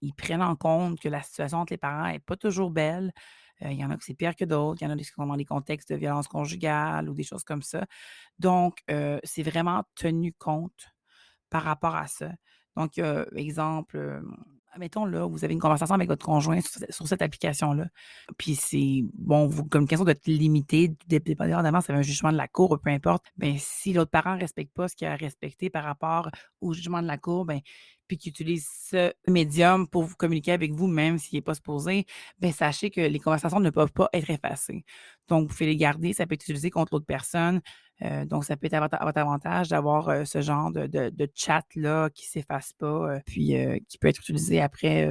ils prennent en compte que la situation entre les parents n'est pas toujours belle. il y en a que c'est pire que d'autres. Il y en a qui sont dans des contextes de violence conjugale ou des choses comme ça. Donc, c'est vraiment tenu compte par rapport à ça. Donc, exemple, mettons là, vous avez une conversation avec votre conjoint sur, cette application-là. Puis c'est, bon, vous, comme question de limiter, dépendamment si c'est un jugement de la cour ou peu importe, ben si l'autre parent ne respecte pas ce qu'il a respecté par rapport au jugement de la cour, ben puis qui utilise ce médium pour vous communiquer avec vous, même s'il n'est pas supposé, bien, sachez que les conversations ne peuvent pas être effacées. Donc, vous pouvez les garder, ça peut être utilisé contre l'autre personne. Euh, donc, ça peut être à votre, avantage d'avoir euh, ce genre de, chat-là qui ne s'efface pas, euh, puis qui peut être utilisé après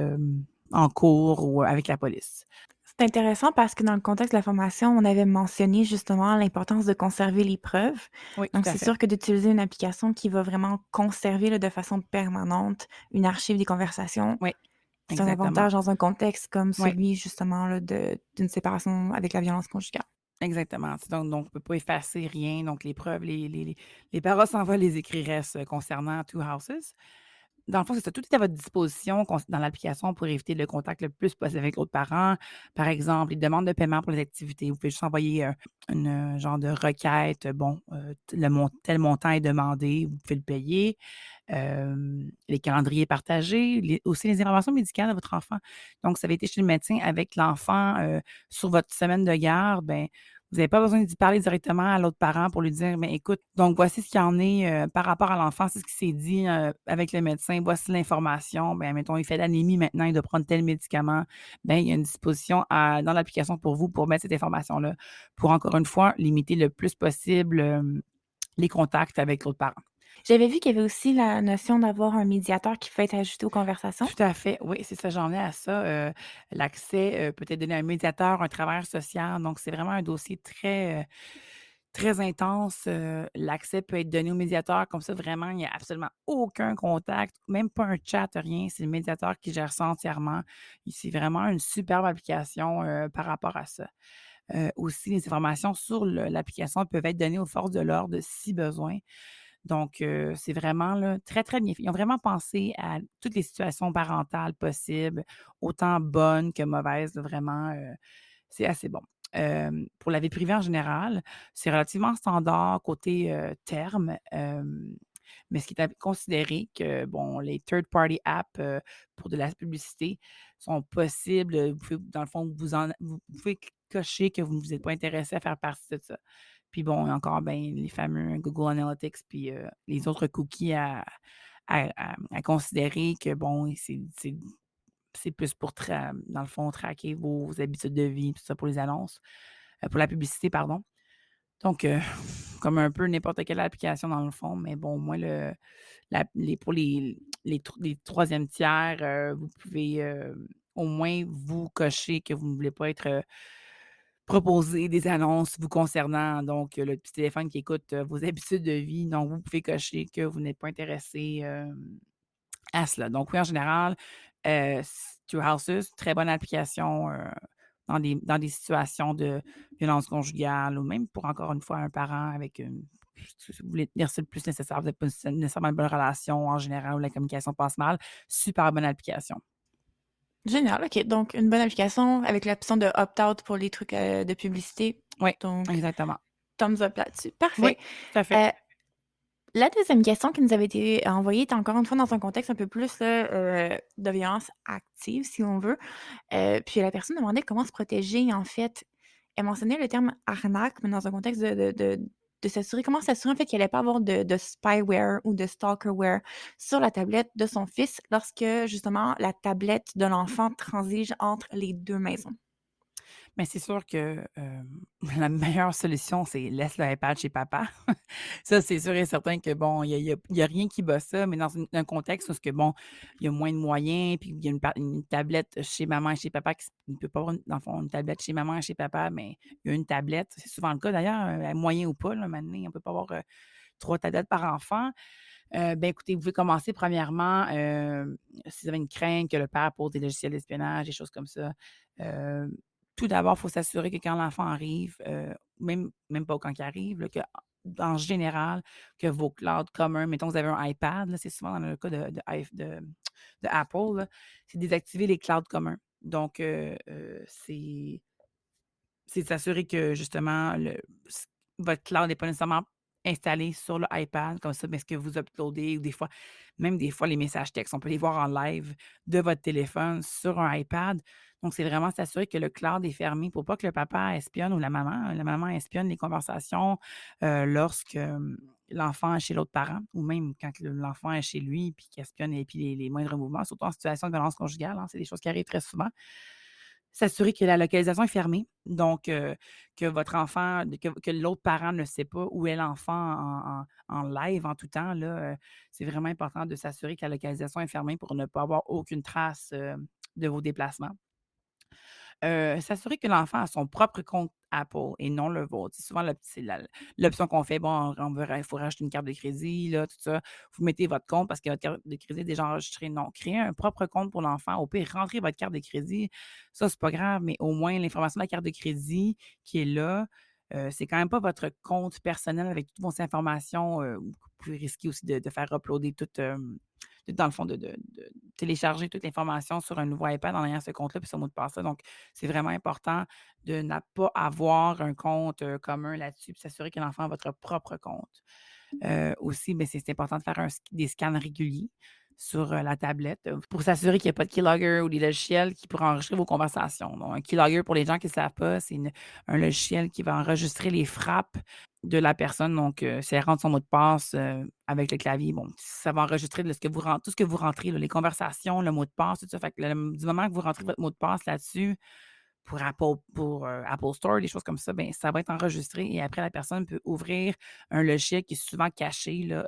en cours ou avec la police. C'est intéressant parce que dans le contexte de la formation, on avait mentionné justement l'importance de conserver les preuves. Oui, Donc, c'est sûr que d'utiliser une application qui va vraiment conserver de façon permanente une archive des conversations, Oui, c'est un avantage dans un contexte comme celui justement d'une séparation avec la violence conjugale. Exactement. Donc, on ne peut pas effacer rien. Donc, les preuves, les, les, les paroles s'envoient, les écrits restent concernant Two Houses dans le fond, c'est ça. Tout est à votre disposition dans l'application pour éviter le contact le plus possible avec l'autre parent. Par exemple, les demandes de paiement pour les activités. Vous pouvez juste envoyer un une genre de requête. Bon, le tel montant est demandé, vous pouvez le payer. les calendriers partagés, aussi les informations médicales de votre enfant. Donc, ça avait été chez le médecin avec l'enfant sur votre semaine de garde, ben, vous n'avez pas besoin d'y parler directement à l'autre parent pour lui dire, mais écoute, donc voici ce qu'il en est euh, par rapport à l'enfant, c'est ce qui s'est dit euh, avec le médecin, voici l'information. Ben, mettons, il fait l'anémie maintenant, il doit prendre tel médicament. Ben, il y a une disposition dans l'application pour vous pour mettre cette information-là, pour encore une fois limiter le plus possible euh, les contacts avec l'autre parent. J'avais vu qu'il y avait aussi la notion d'avoir un médiateur qui peut être ajouté aux conversations. Tout à fait, oui, c'est ça, j'en ai à ça. Euh, l'accès euh, peut être donné à un médiateur, un travailleur social. Donc, c'est vraiment un dossier très, euh, très intense. l'accès peut être donné au médiateur. Comme ça, vraiment, il n'y a absolument aucun contact, même pas un chat, rien. C'est le médiateur qui gère ça entièrement. C'est vraiment une superbe application par rapport à ça. Aussi, les informations sur l'application peuvent être données aux forces de l'ordre si besoin. Donc, c'est vraiment là, très, très bien. Ils ont vraiment pensé à toutes les situations parentales possibles, autant bonnes que mauvaises. Vraiment, c'est assez bon. Pour la vie privée en général, c'est relativement standard côté terme. mais ce qui est à considérer que, bon, les third-party apps pour de la publicité sont possibles. dans le fond, vous, en, vous pouvez cocher que vous ne vous êtes pas intéressé à faire partie de ça. Puis bon, encore ben, les fameux Google Analytics, puis euh, les autres cookies à, à, à- considérer que, bon, c'est plus pour, dans le fond, traquer vos habitudes de vie, tout ça pour les annonces, euh, pour la publicité, pardon. Donc, euh, comme un peu n'importe quelle application dans le fond, mais bon, moi, le, la- les, pour les, les, les troisième tiers, vous pouvez au moins vous cocher que vous ne voulez pas être proposé des annonces vous concernant. Donc, le petit téléphone qui écoute vos habitudes de vie. Donc, vous pouvez cocher que vous n'êtes pas intéressé à cela. Donc, oui, en général, euh, Two Houses, très bonne application dans, des, situations de violence conjugale ou même pour, encore une fois, un parent avec une. Si vous voulez tenir le plus nécessaire, vous n'avez pas nécessairement une bonne relation en général où la communication passe mal, super bonne application. Génial, OK. Donc, une bonne application avec l'option de opt-out pour les trucs euh, de publicité. Oui, Donc, exactement. thumbs up là-dessus. Parfait. Oui, tout à fait. Euh, la deuxième question qui nous avait été envoyée est encore une fois dans un contexte un peu plus là, euh, de violence active, si on veut. Puis la personne demandait comment se protéger, en fait. Elle mentionnait le terme arnaque, mais dans un contexte de, de, de, de s'assurer, comment s'assurer en fait qu'il n'allait pas avoir de, de spyware ou de stalkerware sur la tablette de son fils lorsque justement la tablette de l'enfant transige entre les deux maisons? Mais c'est sûr que la meilleure solution, c'est laisse le iPad chez papa. ça, c'est sûr et certain que, bon, il n'y a, a rien qui bat ça, mais dans un contexte où, que, bon, il y a moins de moyens, puis il y a une, une tablette chez maman et chez papa, qui ne peut pas avoir, une- dans le fond, une tablette chez maman et chez papa, mais il y a une tablette. C'est souvent le cas, d'ailleurs, moyen ou pas, là, maintenant, on ne peut pas avoir trois tablettes par enfant. Euh, ben écoutez, vous pouvez commencer premièrement, si vous avez une crainte que le père pose des logiciels d'espionnage, des choses comme ça. Tout d'abord, il faut s'assurer que quand l'enfant arrive, euh, même, même pas quand il arrive, que en général, que vos clouds communs, mettons vous avez un iPad, c'est souvent dans le cas de, de, de- de Apple, c'est désactiver les clouds communs. Donc, euh, euh, c'est c'est s'assurer que justement le, votre cloud n'est pas nécessairement installé sur le iPad, comme ça, mais ce que vous uploadez, ou des fois, même des fois, les messages textes, on peut les voir en live de votre téléphone sur un iPad. Donc, c'est vraiment s'assurer que le cloud est fermé pour pas que le papa espionne ou la maman, la maman espionne les conversations euh, lorsque l'enfant est chez l'autre parent, ou même quand le- l'enfant est chez lui, puis qu'il espionne et puis les, les moindres mouvements, surtout en situation de violence conjugale. hein, c'est des choses qui arrivent très souvent s'assurer que la localisation est fermée, donc que votre enfant, que, l'autre parent ne sait pas où est l'enfant en, live en tout temps. Là, c'est vraiment important de s'assurer que la localisation est fermée pour ne pas avoir aucune trace de vos déplacements. Euh, s'assurer que l'enfant a son propre compte Apple et non le vôtre. C'est souvent l'option qu'on fait. Bon, il faut rajouter une carte de crédit, là, tout ça. Vous mettez votre compte parce que votre carte de crédit est déjà enregistrée. Non, créez un propre compte pour l'enfant. Au pire, rentrez votre carte de crédit. Ça, c'est pas grave, mais au moins l'information de la carte de crédit qui est là, euh, c'est quand même pas votre compte personnel avec toutes vos informations. euh, vous pouvez risquer aussi de, de faire uploader tout, euh, tout dans le fond, de, de- de télécharger toute l'information sur un nouveau iPad en ayant ce compte-là puis ce mot de passe-là. Donc, c'est vraiment important de ne pas avoir un compte commun là-dessus puis s'assurer que l'enfant a votre propre compte. Euh, aussi, ben, c'est important de faire un des scans réguliers sur la tablette pour s'assurer qu'il n'y a pas de keylogger ou des logiciels qui pourraient enregistrer vos conversations. Donc, un keylogger, pour les gens qui ne savent pas, c'est une- un logiciel qui va enregistrer les frappes de la personne. Donc, euh, si elle rentre son mot de passe euh, avec le clavier, bon, ça va enregistrer de ce que vous ren- tout ce que vous rentrez, là, les conversations, le mot de passe, tout ça. Fait que le- du moment que vous rentrez votre mot de passe là-dessus, pour Apple, pour euh, Apple Store, des choses comme ça, ben, ça va être enregistré et après, la personne peut ouvrir un logiciel qui est souvent caché là,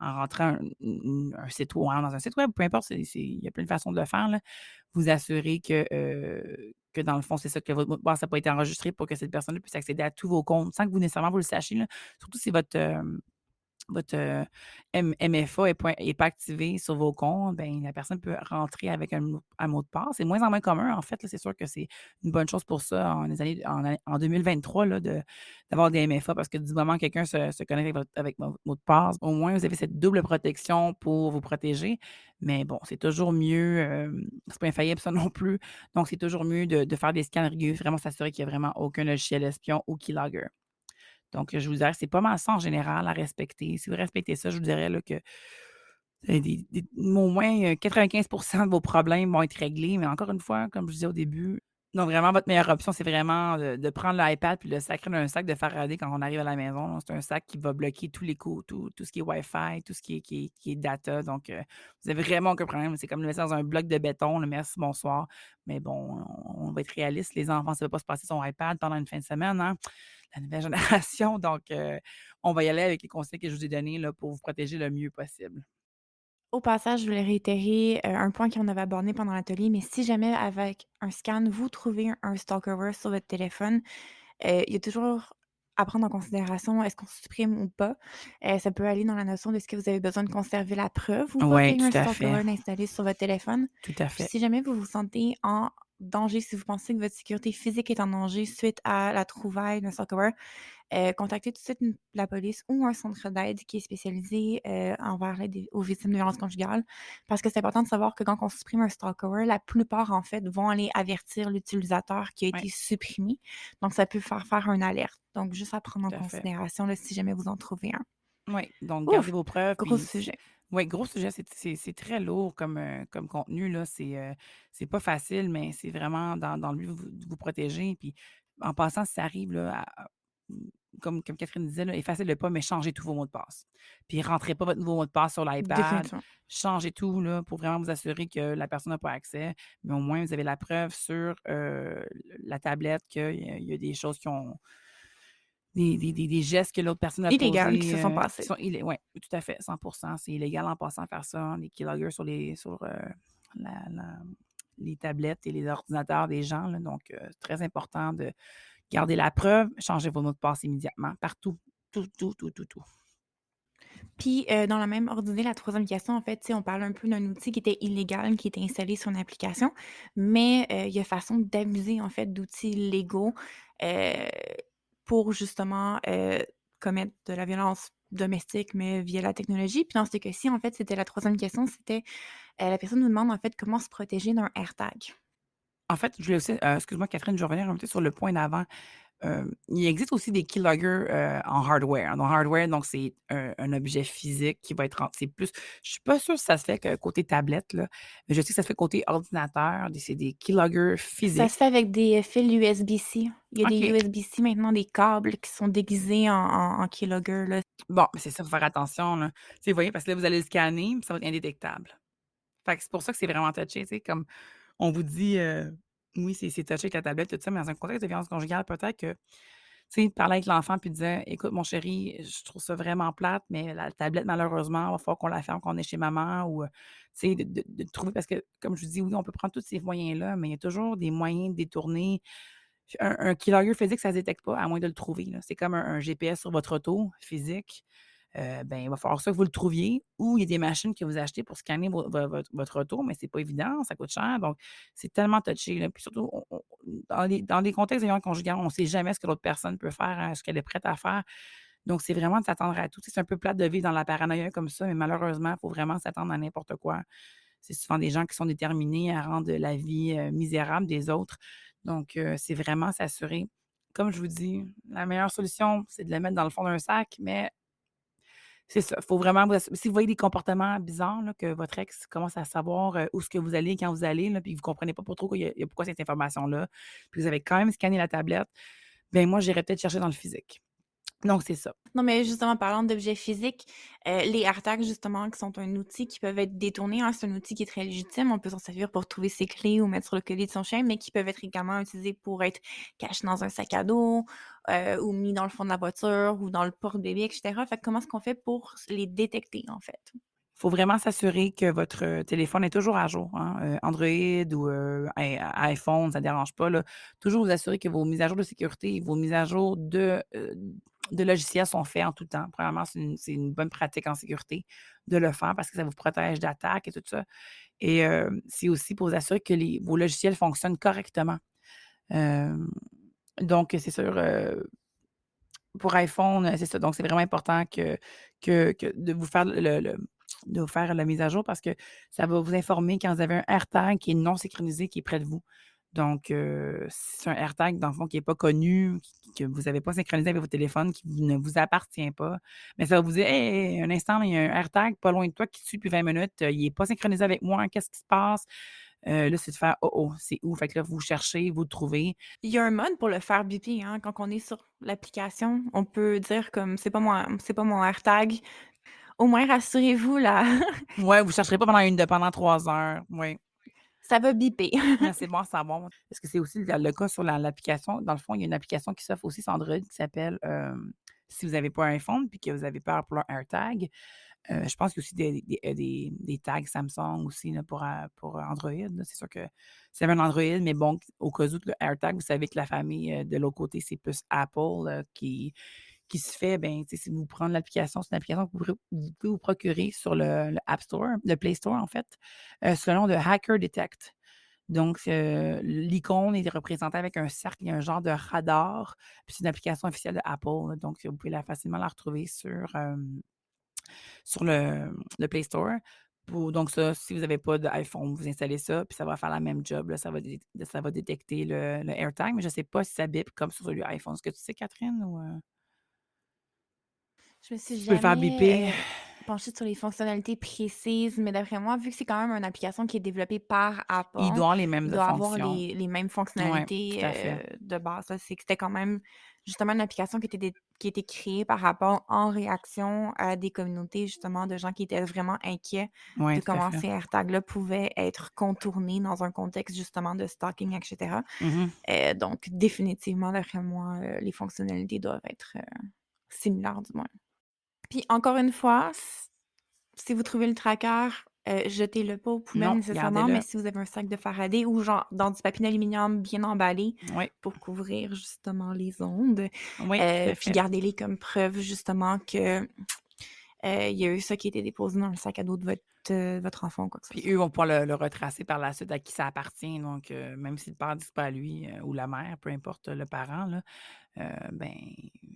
en rentrant un, un- site web, dans un site web, peu importe, il y a plein de façons de le faire. Vous assurez que, euh, que dans le fond, c'est ça, que votre mot de passe n'a pas été enregistré pour que cette personne puisse accéder à tous vos comptes sans que vous nécessairement vous le sachiez. Surtout si votre, euh, votre MFA n'est pas, pas activé sur vos comptes, ben, la personne peut rentrer avec un, mot de passe. C'est moins en moins commun, en fait. C'est sûr que c'est une bonne chose pour ça en, années, en, 2023 d'avoir des MFA parce que du moment que quelqu'un se, connecte avec votre, mot de passe, au moins vous avez cette double protection pour vous protéger. Mais bon, c'est toujours mieux, euh, c'est pas infaillible ça non plus. Donc, c'est toujours mieux de, de, faire des scans réguliers, vraiment s'assurer qu'il n'y a vraiment aucun logiciel espion ou keylogger. Donc, je vous dirais, c'est pas mal ça en général à respecter. Si vous respectez ça, je vous dirais que au moins 95% de vos problèmes vont être réglés. Mais encore une fois, comme je disais au début, vraiment, votre meilleure option, c'est vraiment de, prendre l'iPad puis de le sacrer dans un sac de Faraday quand on arrive à la maison. C'est un sac qui va bloquer tous les coups, tout, ce qui est Wi-Fi, tout ce qui est, qui est, data. Donc, vous avez vraiment aucun problème. C'est comme le mettre dans un bloc de béton, le merci, bonsoir. Mais bon, on, va être réaliste. Les enfants, ça ne va pas se passer son iPad pendant une fin de semaine. Hein? La nouvelle génération. Donc, on va y aller avec les conseils que je vous ai donnés là, pour vous protéger le mieux possible. Au passage, je voulais réitérer un point qu'on avait abordé pendant l'atelier, mais si jamais avec un scan, vous trouvez un stalker sur votre téléphone, il y a toujours à prendre en considération est-ce qu'on supprime ou pas. ça peut aller dans la notion de ce que vous avez besoin de conserver la preuve ou pas oui, un stalker installé sur votre téléphone. Tout à fait. si jamais vous vous sentez en danger, si vous pensez que votre sécurité physique est en danger suite à la trouvaille d'un stalker, euh, contactez tout de suite la police ou un centre d'aide qui est spécialisé euh, envers l'aide aux victimes de violences conjugales. Parce que c'est important de savoir que quand on supprime un stalker, la plupart, en fait, vont aller avertir l'utilisateur qui a été supprimé. Donc, ça peut faire faire une alerte. Donc, juste à prendre en considération si jamais vous en trouvez un. Oui, donc gardez vos preuves. Gros sujet. Oui, gros sujet, c'est très lourd comme, euh, comme contenu, là. C'est euh, pas facile, mais c'est vraiment dans, dans le but de vous, protéger. Puis en passant, si ça arrive, là, comme, comme Catherine disait, là, effacez le pas, mais changez tous vos mots de passe. Puis rentrez pas votre nouveau mot de passe sur l'iPad. Changez tout là, pour vraiment vous assurer que la personne n'a pas accès. Mais au moins, vous avez la preuve sur euh, la tablette qu'il y, a des choses qui ont des, des, des, gestes que l'autre personne a Illégal qui se sont euh, passés. Oui, tout à fait, 100% C'est illégal en passant à faire ça, les keyloggers sur les, sur, euh, la, les tablettes et les ordinateurs des gens. Là, donc, euh, très important de garder la preuve, changer vos mots de passe immédiatement, partout, tout, tout, tout, tout, tout. Puis, dans la même ordonnée, la troisième question, en fait, on parle un peu d'un outil qui était illégal, qui était installé sur une application, mais il y a façon d'abuser, en fait, d'outils légaux pour justement commettre de la violence domestique, mais via la technologie. Puis dans ce cas-ci, en fait, c'était la troisième question, c'était la personne nous demande en fait comment se protéger d'un AirTag. En fait, je voulais aussi, excuse-moi Catherine, je reviens un peu sur le point d'avant il existe aussi des keyloggers en hardware. Donc, hardware, donc c'est un, objet physique qui va être. C'est plus. Je suis pas sûre si ça se fait côté tablette, là, mais je sais que ça se fait côté ordinateur. C'est des keyloggers physiques. Ça se fait avec des fils USB-C. Il y a des USB-C maintenant, des câbles qui sont déguisés en, keylogger. Bon, mais c'est ça, il faut faire attention. Là. Vous voyez, parce que là, vous allez le scanner, ça va être indétectable. c'est pour ça que c'est vraiment touché. Comme on vous dit, oui, c'est touché avec la tablette, tout ça, mais dans un contexte de violence conjugale, peut-être que, tu sais, parler avec l'enfant puis dire Écoute, mon chéri, je trouve ça vraiment plate, mais la tablette, malheureusement, il va falloir qu'on la ferme quand on est chez maman ou, tu sais, de, trouver, parce que, comme je vous dis, oui, on peut prendre tous ces moyens-là, mais il y a toujours des moyens de détourner. Un, un keylogger physique, ça ne se détecte pas, à moins de le trouver. C'est comme un, GPS sur votre auto physique. Euh, ben, il va falloir ça que vous le trouviez ou il y a des machines que vous achetez pour scanner votre retour, mais ce n'est pas évident, ça coûte cher. Donc, c'est tellement touché. Là. Puis surtout, dans, les, dans, contextes de conjugales, on ne sait jamais ce que l'autre personne peut faire, hein, ce qu'elle est prête à faire. Donc, c'est vraiment de s'attendre à tout. C'est un peu plate de vivre dans la paranoïa comme ça, mais malheureusement, il faut vraiment s'attendre à n'importe quoi. C'est souvent des gens qui sont déterminés à rendre la vie euh, misérable des autres. Donc, euh, c'est vraiment s'assurer. Comme je vous dis, la meilleure solution, c'est de le mettre dans le fond d'un sac, mais c'est ça. Faut vraiment Si vous voyez des comportements bizarres, que votre ex commence à savoir où est-ce que vous allez, quand vous allez, puis vous ne comprenez pas trop y a, pourquoi cette information-là, puis vous avez quand même scanné la tablette, bien moi, j'irais peut-être chercher dans le physique. Donc, c'est ça. Non, mais justement, parlant d'objets physiques, euh, les AirTags, justement, qui sont un outil qui peuvent être détournés, hein, c'est un outil qui est très légitime. On peut s'en servir pour trouver ses clés ou mettre sur le collier de son chien, mais qui peuvent être également utilisés pour être cachés dans un sac à dos euh, ou mis dans le fond de la voiture ou dans le porte-bébé, etc. Fait comment est-ce qu'on fait pour les détecter, en fait? Il faut vraiment s'assurer que votre téléphone est toujours à jour. Hein, euh, Android ou iPhone, ça ne dérange pas. Là. Toujours vous assurer que vos mises à jour de sécurité, vos mises à jour de, de logiciels sont faits en tout temps. Premièrement, c'est une, bonne pratique en sécurité de le faire parce que ça vous protège d'attaques et tout ça. Et euh, c'est aussi pour vous assurer que vos logiciels fonctionnent correctement. Donc, c'est sûr, euh, pour iPhone, c'est ça. Donc, c'est vraiment important de vous faire la mise à jour parce que ça va vous informer quand vous avez un AirTag qui est non synchronisé, qui est près de vous. Donc, euh, si c'est un AirTag, dans le fond, qui n'est pas connu, qui- que vous n'avez pas synchronisé avec votre téléphone, qui ne vous appartient pas, mais ça va vous dire Hey, un instant, il y a un AirTag pas loin de toi qui suit depuis 20 minutes, il n'est pas synchronisé avec moi, qu'est-ce qui se passe? Euh, là, c'est de faire Oh, oh, c'est où? Fait que là, vous cherchez, vous le trouvez. Il y a un mode pour le faire biper, hein, quand on est sur l'application. On peut dire comme c'est pas mon c'est pas mon AirTag. Au moins rassurez-vous là, Ouais, vous ne chercherez pas pendant une de pendant trois heures. Oui. Ça va biper. Ah, c'est bon à savoir. Parce que c'est aussi le, cas sur la- l'application. Dans le fond, il y a une application qui s'offre aussi sur Android qui s'appelle euh, si vous n'avez pas un iPhone puis que vous avez peur pour un AirTag. euh, je pense qu'il y a aussi des, des, euh, des- des tags Samsung aussi là, pour, euh, pour Android. C'est sûr que c'est un Android, mais bon, au cas où le AirTag, vous savez que la famille de l'autre côté, c'est plus Apple qui, qui se fait, ben, si vous prenez l'application, c'est une application que vous, pouvez vous procurer sur le, App Store, le Play Store en fait, euh, le Hacker Detect. Donc, euh, l'icône est représentée avec un cercle, un genre de radar, puis c'est une application officielle de Apple. donc, vous pouvez la, facilement la retrouver sur, sur le, le Play Store. Donc, ça, si vous n'avez pas d'iPhone, vous installez ça, puis ça va faire la même job. ça, va ça va détecter le, le AirTag, mais je ne sais pas si ça bip comme sur celui iPhone. Est-ce que tu sais, Catherine? Ou, euh, Je me suis tu peux le faire jamais biper? euh, penchée sur les fonctionnalités précises, mais d'après moi, vu que c'est quand même une application qui est développée par Apple, Il doit avoir les mêmes il doit avoir les, les mêmes fonctionnalités euh, de base. C'est que c'était quand même justement une application qui était, dé- qui était créée par Apple en réaction à des communautés justement de gens qui étaient vraiment inquiets de comment ces AirTags-là pouvaient être contournés dans un contexte justement de stalking, etc. Mhm. Euh, donc, définitivement, d'après moi, euh, les fonctionnalités doivent être euh, similaires du moins. Puis, encore une fois, si vous trouvez le tracker, euh, jetez-le pas aux poubelles Non, nécessairement, mais si vous avez un sac de Faraday ou genre dans du papier d'aluminium bien emballé Oui, pour couvrir justement les ondes, oui, euh, puis gardez-les comme preuve justement que euh, il y a eu ça qui a été déposé dans le sac à dos de votre, euh, votre enfant quoi que Puis eux vont pouvoir le, le retracer par la suite à qui ça appartient. Donc, euh, même si le père dit que c'est pas à lui euh, ou la mère, peu importe le parent, là, euh, ben,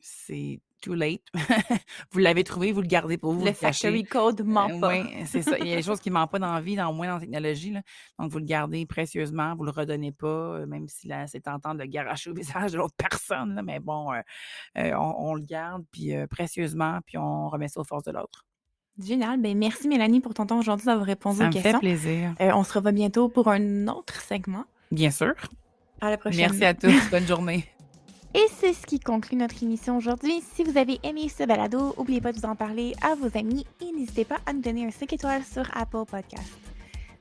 c'est too late. vous l'avez trouvé, vous le gardez pour vous, Le cachez. factory code ment pas. oui, c'est ça. Il y a des choses qui ne mentent pas dans la vie, dans, au moins dans la technologie. là. Donc, vous le gardez précieusement, vous ne le redonnez pas, même si c'est tentant de le au visage de l'autre personne. là. mais bon, on, on le garde puis, précieusement, puis on remet ça aux forces de l'autre. Génial. Ben, merci Mélanie pour ton temps aujourd'hui d'avoir répondu Ça aux me fait questions. plaisir. Euh, on se revoit bientôt pour un autre segment. Bien sûr. À la prochaine. Merci à tous. Bonne journée. Et c'est ce qui conclut notre émission aujourd'hui. Si vous avez aimé ce balado, n'oubliez pas de vous en parler à vos amis et n'hésitez pas à nous donner un 5 étoiles sur Apple Podcast.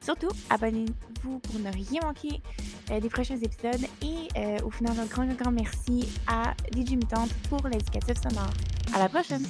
Surtout, abonnez-vous pour ne rien manquer euh, des prochains épisodes. Et euh, au final, un grand, grand merci à DJ Mutante pour l'éducatif sonore. À la prochaine!